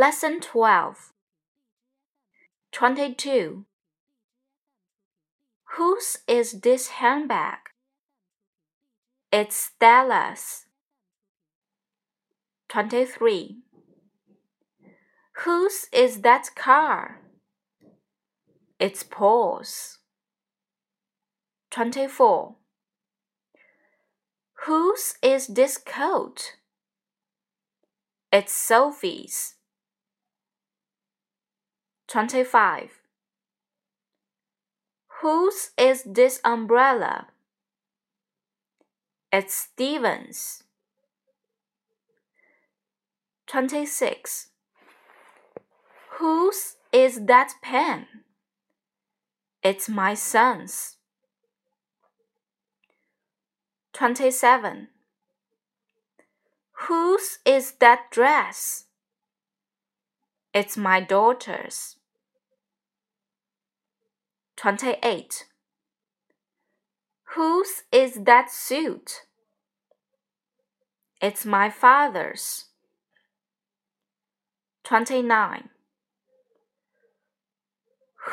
Lesson 12 22. Whose is this handbag? It's Stella's. 23. Whose is that car? It's Paul's. 24. Whose is this coat? It's Sophie's. 25. Whose is this umbrella? It's Steven's. 26. Whose is that pen? It's my son's. 27. Whose is that dress? It's my daughter's. 28. Whose is that suit? It's my father's. 29.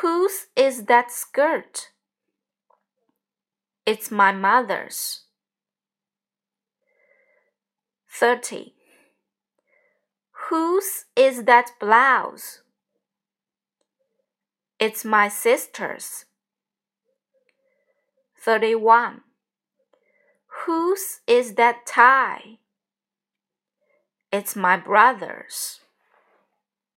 Whose is that skirt? It's my mother's. 30. Whose is that blouse? It's my sister's. 31. Whose is that tie? It's my brother's.